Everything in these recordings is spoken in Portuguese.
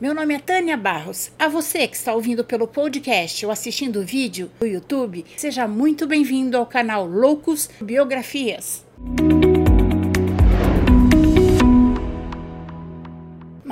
meu nome é Tânia Barros. A você que está ouvindo pelo podcast ou assistindo o vídeo no YouTube, seja muito bem-vindo ao canal Loucos Biografias.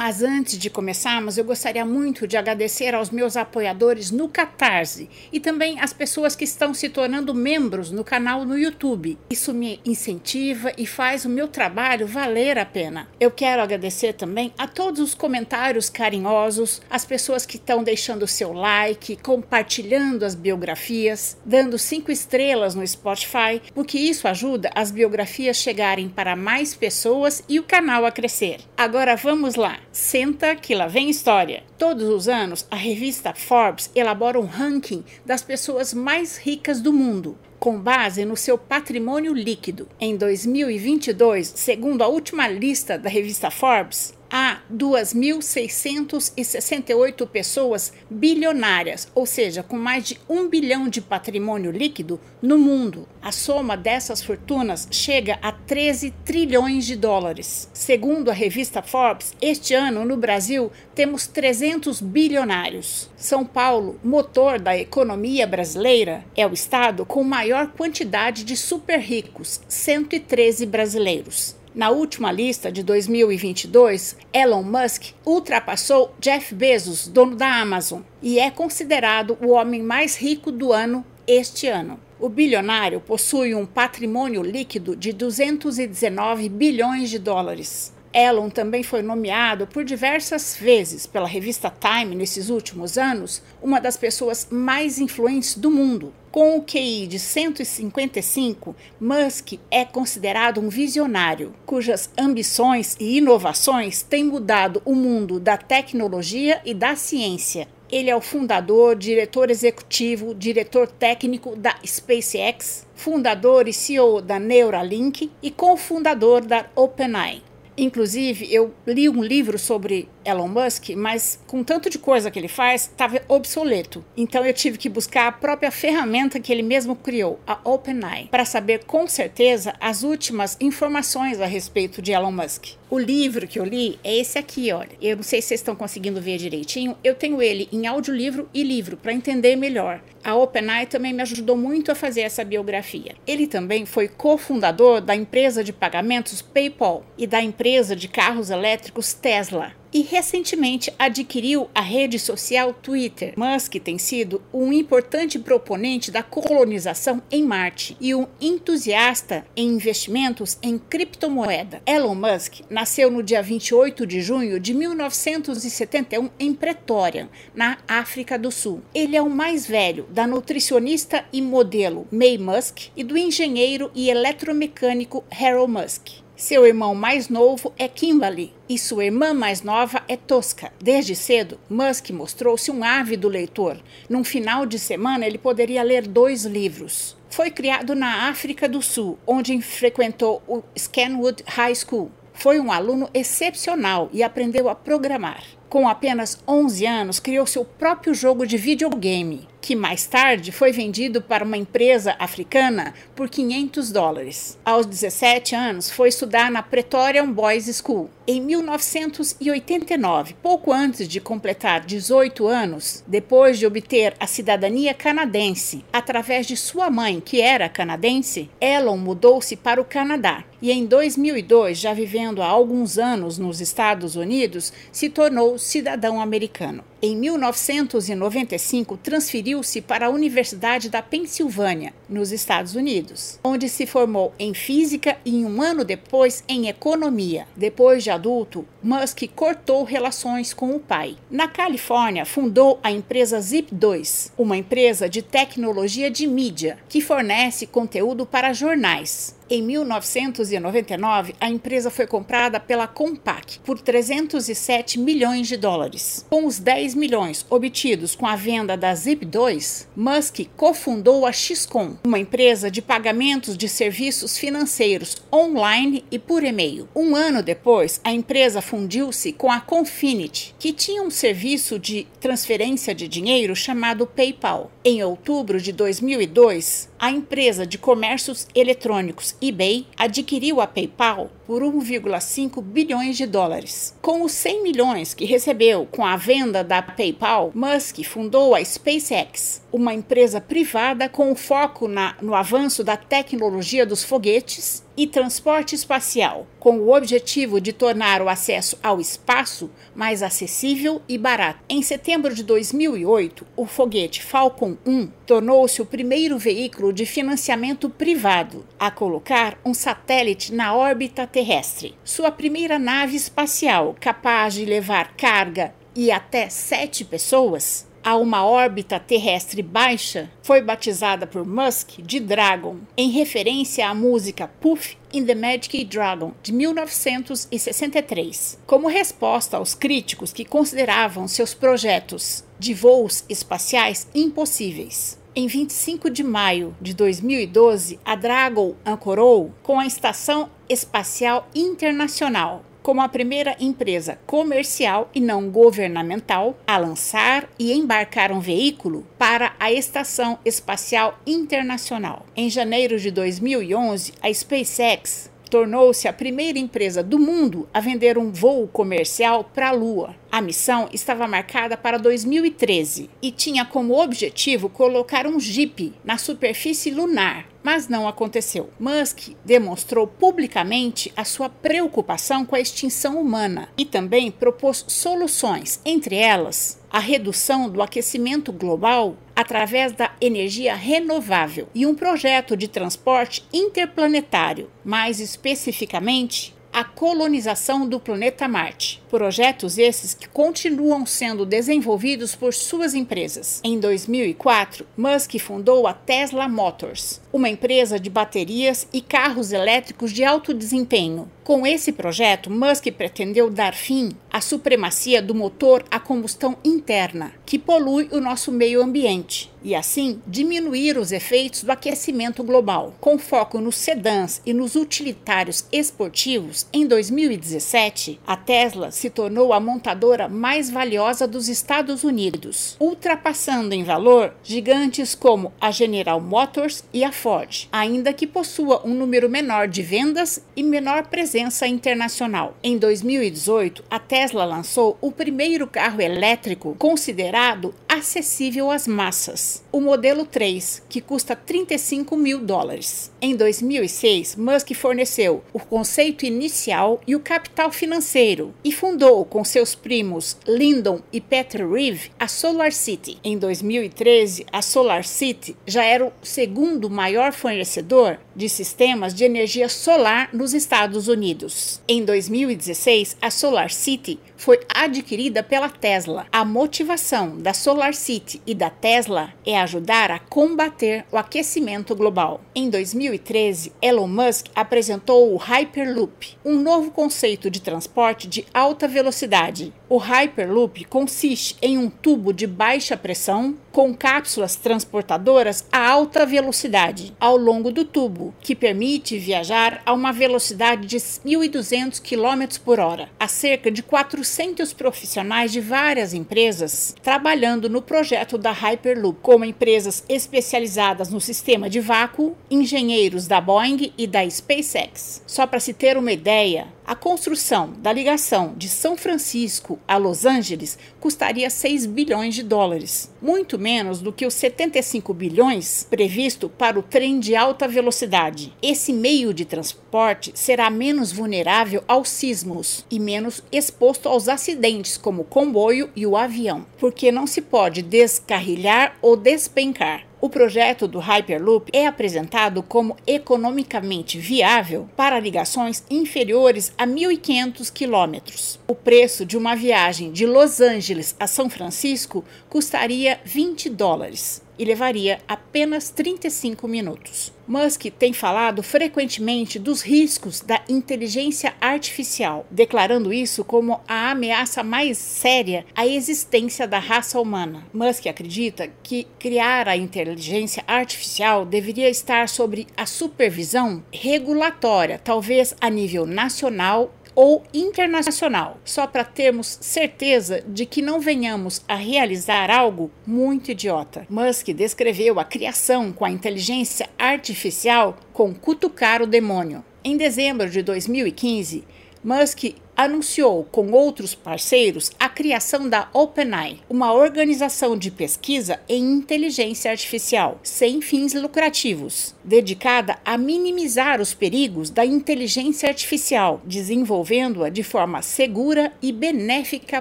Mas antes de começarmos, eu gostaria muito de agradecer aos meus apoiadores no Catarse e também às pessoas que estão se tornando membros no canal no YouTube. Isso me incentiva e faz o meu trabalho valer a pena. Eu quero agradecer também a todos os comentários carinhosos, as pessoas que estão deixando seu like, compartilhando as biografias, dando cinco estrelas no Spotify, porque isso ajuda as biografias chegarem para mais pessoas e o canal a crescer. Agora vamos lá. Senta que lá vem história. Todos os anos, a revista Forbes elabora um ranking das pessoas mais ricas do mundo, com base no seu patrimônio líquido. Em 2022, segundo a última lista da revista Forbes, há 2.668 pessoas bilionárias, ou seja, com mais de um bilhão de patrimônio líquido no mundo. A soma dessas fortunas chega a 13 trilhões de dólares. Segundo a revista Forbes, este ano no Brasil temos 300 bilionários. São Paulo, motor da economia brasileira, é o estado com maior quantidade de super ricos, 113 brasileiros. Na última lista de 2022, Elon Musk ultrapassou Jeff Bezos, dono da Amazon, e é considerado o homem mais rico do ano este ano. O bilionário possui um patrimônio líquido de 219 bilhões de dólares. Elon também foi nomeado por diversas vezes pela revista Time nesses últimos anos uma das pessoas mais influentes do mundo. Com o QI de 155, Musk é considerado um visionário, cujas ambições e inovações têm mudado o mundo da tecnologia e da ciência. Ele é o fundador, diretor executivo, diretor técnico da SpaceX, fundador e CEO da Neuralink e cofundador da OpenAI. Inclusive, eu li um livro sobre Elon Musk, mas com tanto de coisa que ele faz, estava obsoleto. Então eu tive que buscar a própria ferramenta que ele mesmo criou, a OpenAI, para saber com certeza as últimas informações a respeito de Elon Musk. O livro que eu li é esse aqui, olha. Eu não sei se vocês estão conseguindo ver direitinho. Eu tenho ele em audiolivro e livro para entender melhor. A OpenAI também me ajudou muito a fazer essa biografia. Ele também foi cofundador da empresa de pagamentos PayPal e da empresa de carros elétricos Tesla e recentemente adquiriu a rede social Twitter. Musk tem sido um importante proponente da colonização em Marte e um entusiasta em investimentos em criptomoeda. Elon Musk nasceu no dia 28 de junho de 1971 em Pretória, na África do Sul. Ele é o mais velho da nutricionista e modelo May Musk e do engenheiro e eletromecânico Harold Musk. Seu irmão mais novo é Kimberly e sua irmã mais nova é Tosca. Desde cedo, Musk mostrou-se um ávido leitor. Num final de semana, ele poderia ler dois livros. Foi criado na África do Sul, onde frequentou o Scanwood High School. Foi um aluno excepcional e aprendeu a programar. Com apenas 11 anos, criou seu próprio jogo de videogame, que mais tarde foi vendido para uma empresa africana por 500 dólares. Aos 17 anos, foi estudar na Pretorian Boys School. Em 1989, pouco antes de completar 18 anos, depois de obter a cidadania canadense através de sua mãe, que era canadense, Elon mudou-se para o Canadá e em 2002, já vivendo há alguns anos nos Estados Unidos, se tornou cidadão americano. Em 1995, transferiu-se para a Universidade da Pensilvânia, nos Estados Unidos, onde se formou em física e um ano depois em economia. Depois de adulto, Musk cortou relações com o pai. Na Califórnia, fundou a empresa Zip2, uma empresa de tecnologia de mídia que fornece conteúdo para jornais. Em 1999, a empresa foi comprada pela Compaq por 307 milhões de dólares. Com os 10 milhões obtidos com a venda da Zip2, Musk cofundou a XCOM, uma empresa de pagamentos de serviços financeiros online e por e-mail. Um ano depois, a empresa fundiu-se com a Confinity, que tinha um serviço de transferência de dinheiro chamado PayPal. Em outubro de 2002, a empresa de comércios eletrônicos eBay adquiriu a PayPal por 1,5 bilhões de dólares. Com os 100 milhões que recebeu com a venda da PayPal, Musk fundou a SpaceX, uma empresa privada com foco na, no avanço da tecnologia dos foguetes e transporte espacial, com o objetivo de tornar o acesso ao espaço mais acessível e barato. Em setembro de 2008, o foguete Falcon 1 tornou-se o primeiro veículo de financiamento privado a colocar um satélite na órbita terrestre. Sua primeira nave espacial, capaz de levar carga e até sete pessoas, a uma órbita terrestre baixa foi batizada por Musk de Dragon, em referência à música Puff in the Magic Dragon de 1963, como resposta aos críticos que consideravam seus projetos de voos espaciais impossíveis. Em 25 de maio de 2012, a Dragon ancorou com a Estação Espacial Internacional como a primeira empresa comercial e não governamental a lançar e embarcar um veículo para a Estação Espacial Internacional. Em janeiro de 2011, a SpaceX tornou-se a primeira empresa do mundo a vender um voo comercial para a Lua. A missão estava marcada para 2013 e tinha como objetivo colocar um Jeep na superfície lunar, mas não aconteceu. Musk demonstrou publicamente a sua preocupação com a extinção humana e também propôs soluções, entre elas a redução do aquecimento global através da energia renovável e um projeto de transporte interplanetário, mais especificamente a colonização do planeta Marte. Projetos esses que continuam sendo desenvolvidos por suas empresas. Em 2004, Musk fundou a Tesla Motors, uma empresa de baterias e carros elétricos de alto desempenho. Com esse projeto, Musk pretendeu dar fim à supremacia do motor a combustão interna, que polui o nosso meio ambiente, e assim diminuir os efeitos do aquecimento global. Com foco nos sedãs e nos utilitários esportivos, em 2017, a Tesla se tornou a montadora mais valiosa dos Estados Unidos, ultrapassando em valor gigantes como a General Motors e a Ford, ainda que possua um número menor de vendas e menor presença internacional. Em 2018, a Tesla lançou o primeiro carro elétrico considerado acessível às massas, o modelo 3, que custa 35 mil dólares. Em 2006, Musk forneceu o conceito inicial e o capital financeiro e fundou com seus primos Lyndon e Peter Reeve a Solar City. Em 2013, a Solar City já era o segundo maior fornecedor de sistemas de energia solar nos Estados Unidos. Em 2016, a Solar City foi adquirida pela Tesla. A motivação da Solar City e da Tesla é ajudar a combater o aquecimento global. Em 2013, Elon Musk apresentou o Hyperloop, um novo conceito de transporte de alta velocidade. O Hyperloop consiste em um tubo de baixa pressão com cápsulas transportadoras a alta velocidade ao longo do tubo, que permite viajar a uma velocidade de 1.200 km por hora, a cerca de 400 400 profissionais de várias empresas trabalhando no projeto da Hyperloop, como empresas especializadas no sistema de vácuo, engenheiros da Boeing e da SpaceX. Só para se ter uma ideia, a construção da ligação de São Francisco a Los Angeles custaria 6 bilhões de dólares, muito menos do que os 75 bilhões previsto para o trem de alta velocidade. Esse meio de transporte será menos vulnerável aos sismos e menos exposto aos acidentes, como o comboio e o avião, porque não se pode descarrilhar ou despencar. O projeto do Hyperloop é apresentado como economicamente viável para ligações inferiores a 1.500 quilômetros. O preço de uma viagem de Los Angeles a São Francisco custaria 20 dólares e levaria apenas 35 minutos. Musk tem falado frequentemente dos riscos da inteligência artificial, declarando isso como a ameaça mais séria à existência da raça humana. Musk acredita que criar a inteligência artificial deveria estar sobre a supervisão regulatória, talvez a nível nacional ou internacional, só para termos certeza de que não venhamos a realizar algo muito idiota. Musk descreveu a criação com a inteligência artificial com cutucar o demônio. Em dezembro de 2015, Musk anunciou com outros parceiros a criação da OpenAI, uma organização de pesquisa em inteligência artificial sem fins lucrativos, dedicada a minimizar os perigos da inteligência artificial, desenvolvendo-a de forma segura e benéfica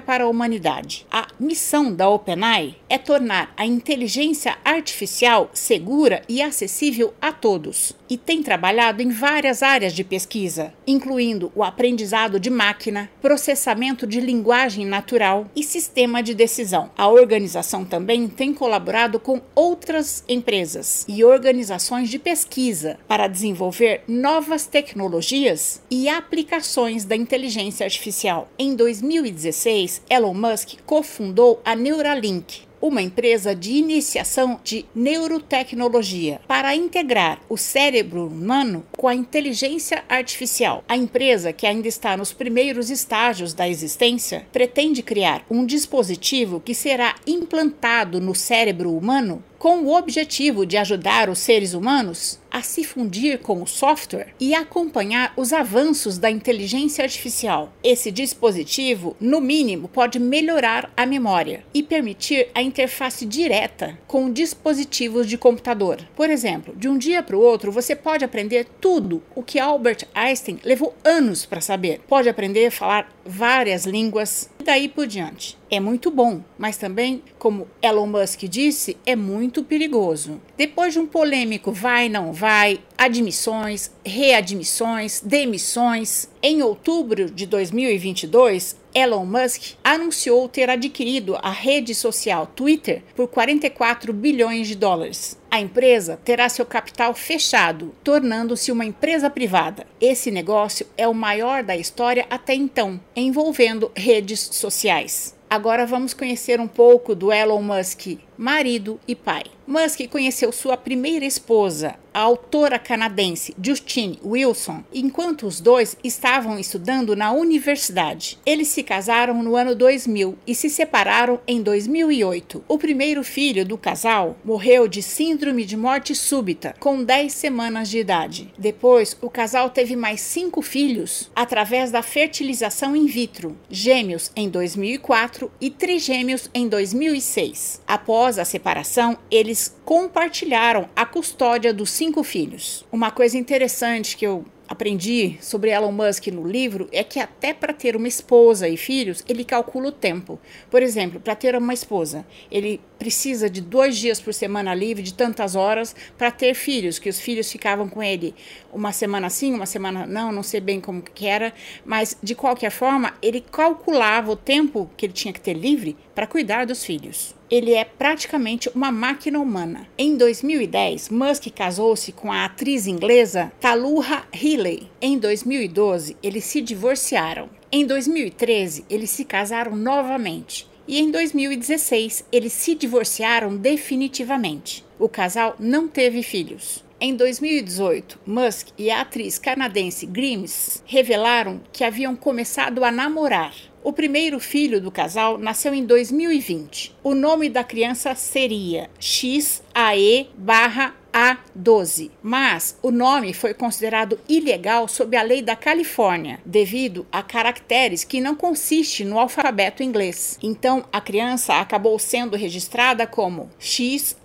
para a humanidade. A missão da OpenAI é tornar a inteligência artificial segura e acessível a todos, e tem trabalhado em várias áreas de pesquisa, incluindo o aprendizado de máquinas máquina, processamento de linguagem natural e sistema de decisão. A organização também tem colaborado com outras empresas e organizações de pesquisa para desenvolver novas tecnologias e aplicações da inteligência artificial. Em 2016, Elon Musk cofundou a Neuralink, uma empresa de iniciação de neurotecnologia para integrar o cérebro humano com a inteligência artificial. A empresa, que ainda está nos primeiros estágios da existência, pretende criar um dispositivo que será implantado no cérebro humano com o objetivo de ajudar os seres humanos a se fundir com o software e acompanhar os avanços da inteligência artificial. Esse dispositivo, no mínimo, pode melhorar a memória e permitir a interface direta com dispositivos de computador. Por exemplo, de um dia para o outro, você pode aprender tudo o que Albert Einstein levou anos para saber. Pode aprender a falar várias línguas e daí por diante. É muito bom, mas também, como Elon Musk disse, é muito perigoso. Depois de um polêmico vai não vai, admissões, readmissões, demissões, em outubro de 2022, Elon Musk anunciou ter adquirido a rede social Twitter por 44 bilhões de dólares. A empresa terá seu capital fechado, tornando-se uma empresa privada. Esse negócio é o maior da história até então, envolvendo redes sociais. Agora vamos conhecer um pouco do Elon Musk, marido e pai. Musk conheceu sua primeira esposa, a autora canadense Justine Wilson, enquanto os dois estavam estudando na universidade. Eles se casaram no ano 2000 e se separaram em 2008. O primeiro filho do casal morreu de síndrome de morte súbita, com 10 semanas de idade. Depois, o casal teve mais cinco filhos através da fertilização in vitro, gêmeos em 2004 e trigêmeos em 2006. Após a separação, eles compartilharam a custódia dos cinco filhos. Uma coisa interessante que eu aprendi sobre Elon Musk no livro é que até para ter uma esposa e filhos, ele calcula o tempo. Por exemplo, para ter uma esposa, ele precisa de dois dias por semana livre, de tantas horas, para ter filhos, que os filhos ficavam com ele uma semana sim, uma semana não, não sei bem como que era, mas de qualquer forma, ele calculava o tempo que ele tinha que ter livre para cuidar dos filhos. Ele é praticamente uma máquina humana. Em 2010, Musk casou-se com a atriz inglesa Taluha Healey. Em 2012, eles se divorciaram. Em 2013, eles se casaram novamente. E em 2016, eles se divorciaram definitivamente. O casal não teve filhos. Em 2018, Musk e a atriz canadense Grimes revelaram que haviam começado a namorar. O primeiro filho do casal nasceu em 2020. O nome da criança seria XAE barra a12, mas o nome foi considerado ilegal sob a lei da Califórnia, devido a caracteres que não consistem no alfabeto inglês. Então, a criança acabou sendo registrada como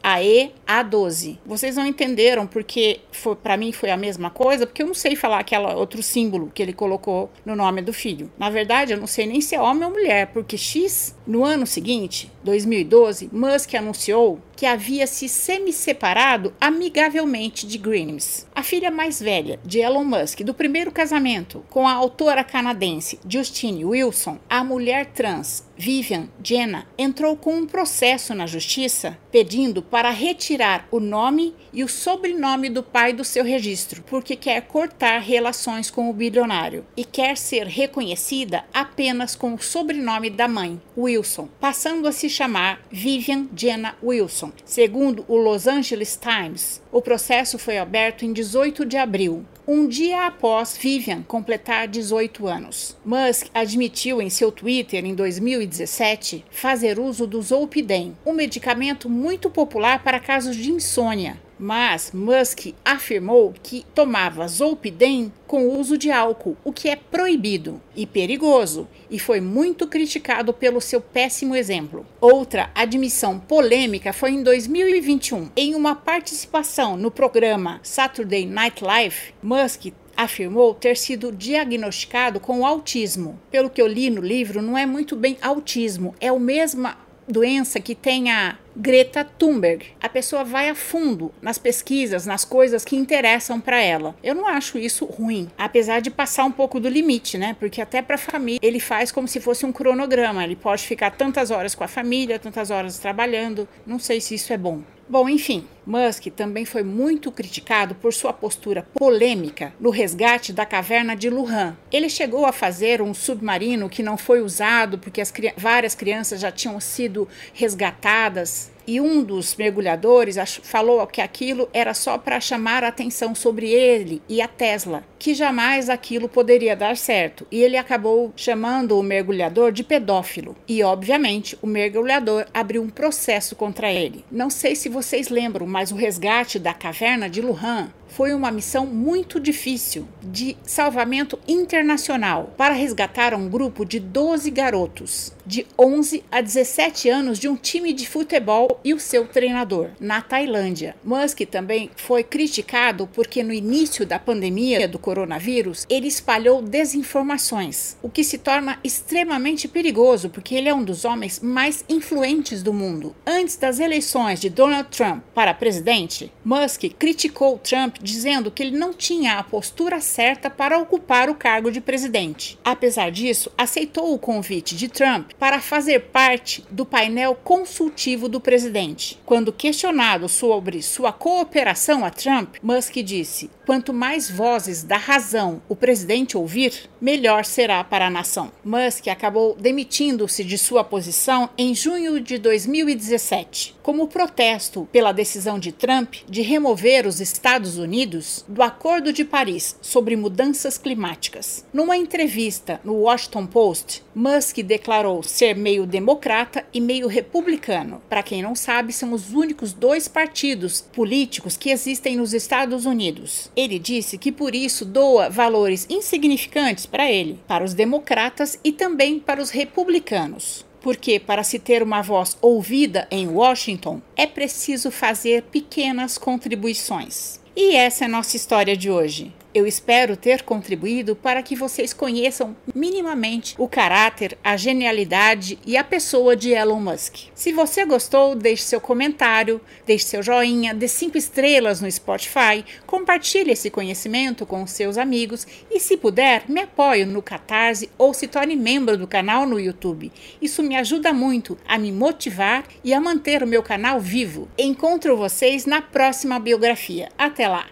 XAE-A12. Vocês não entenderam porque para mim foi a mesma coisa, porque eu não sei falar aquele outro símbolo que ele colocou no nome do filho. Na verdade, eu não sei nem se é homem ou mulher, porque X, no ano seguinte, 2012, Musk anunciou que havia se semi-separado amigavelmente de Grimes. A filha mais velha de Elon Musk, do primeiro casamento com a autora canadense Justine Wilson, a mulher trans Vivian Jenna entrou com um processo na justiça pedindo para retirar o nome e o sobrenome do pai do seu registro, porque quer cortar relações com o bilionário e quer ser reconhecida apenas com o sobrenome da mãe, Wilson, passando a se chamar Vivian Jenna Wilson. Segundo o Los Angeles Times, o processo foi aberto em 18 de abril um dia após Vivian completar 18 anos. Musk admitiu em seu Twitter em 2017 fazer uso do Zolpidem, um medicamento muito popular para casos de insônia Mas Musk afirmou que tomava Zolpidem com o uso de álcool, o que é proibido e perigoso, e foi muito criticado pelo seu péssimo exemplo. Outra admissão polêmica foi em 2021, em uma participação no programa Saturday Night Live, Musk afirmou ter sido diagnosticado com autismo. Pelo que eu li no livro, não é muito bem autismo, é a mesma doença que tem a Greta Thunberg. A pessoa vai a fundo nas pesquisas, nas coisas que interessam para ela. Eu não acho isso ruim, apesar de passar um pouco do limite, né? Porque até para a família ele faz como se fosse um cronograma. Ele pode ficar tantas horas com a família, tantas horas trabalhando. Não sei se isso é bom. Bom, enfim, Musk também foi muito criticado por sua postura polêmica no resgate da caverna de Luhan. Ele chegou a fazer um submarino que não foi usado porque as, várias crianças já tinham sido resgatadas e um dos mergulhadores falou que aquilo era só para chamar a atenção sobre ele e a Tesla, que jamais aquilo poderia dar certo. E ele acabou chamando o mergulhador de pedófilo. E, obviamente, o mergulhador abriu um processo contra ele. Não sei se vocês lembram, mas o resgate da caverna de Luhan foi uma missão muito difícil de salvamento internacional para resgatar um grupo de 12 garotos de 11 a 17 anos de um time de futebol e o seu treinador na Tailândia. Musk também foi criticado porque no início da pandemia do coronavírus ele espalhou desinformações, o que se torna extremamente perigoso porque ele é um dos homens mais influentes do mundo. Antes das eleições de Donald Trump para presidente, Musk criticou Dizendo que ele não tinha a postura certa para ocupar o cargo de presidente. Apesar disso, aceitou o convite de Trump para fazer parte do painel consultivo do presidente. Quando questionado sobre sua cooperação a Trump, Musk disse: quanto mais vozes da razão o presidente ouvir, melhor será para a nação. Musk acabou demitindo-se de sua posição em junho de 2017, como protesto pela decisão de Trump de remover os Estados Unidos do Acordo de Paris sobre mudanças climáticas. Numa entrevista no Washington Post, Musk declarou ser meio democrata e meio republicano. Para quem não sabe, são os únicos dois partidos políticos que existem nos Estados Unidos. Ele disse que por isso doa valores insignificantes para ele, para os democratas e também para os republicanos porque para se ter uma voz ouvida em Washington é preciso fazer pequenas contribuições. E essa é a nossa história de hoje. Eu espero ter contribuído para que vocês conheçam minimamente o caráter, a genialidade e a pessoa de Elon Musk. Se você gostou, deixe seu comentário, deixe seu joinha, dê cinco estrelas no Spotify, compartilhe esse conhecimento com seus amigos e, se puder, me apoie no Catarse ou se torne membro do canal no YouTube. Isso me ajuda muito a me motivar e a manter o meu canal vivo. Encontro vocês na próxima biografia. Até lá!